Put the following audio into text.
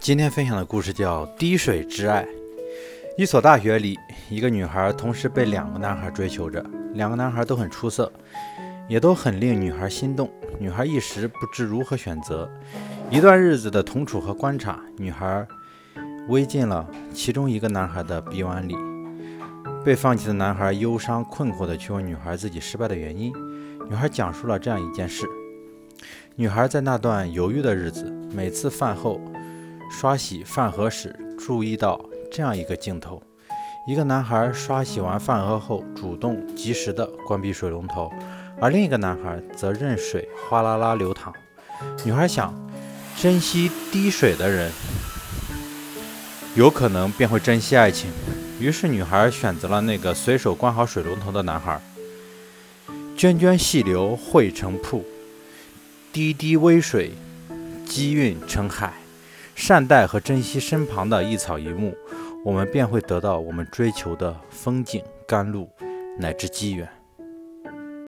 今天分享的故事叫《滴水之爱》。一所大学里，一个女孩同时被两个男孩追求着，两个男孩都很出色，也都很令女孩心动。女孩一时不知如何选择。一段日子的同处和观察，女孩微进了其中一个男孩的臂弯里。被放弃的男孩忧伤困惑地去问女孩自己失败的原因。女孩讲述了这样一件事：女孩在那段犹豫的日子，每次饭后。刷洗饭盒时，注意到这样一个镜头：一个男孩刷洗完饭盒后，主动及时地关闭水龙头，而另一个男孩则任水哗啦啦流淌。女孩想，珍惜滴水的人，有可能便会珍惜爱情。于是，女孩选择了那个随手关好水龙头的男孩。涓涓细流汇成瀑，滴滴微水积运成海。善待和珍惜身旁的一草一木，我们便会得到我们追求的风景、甘露乃至机缘。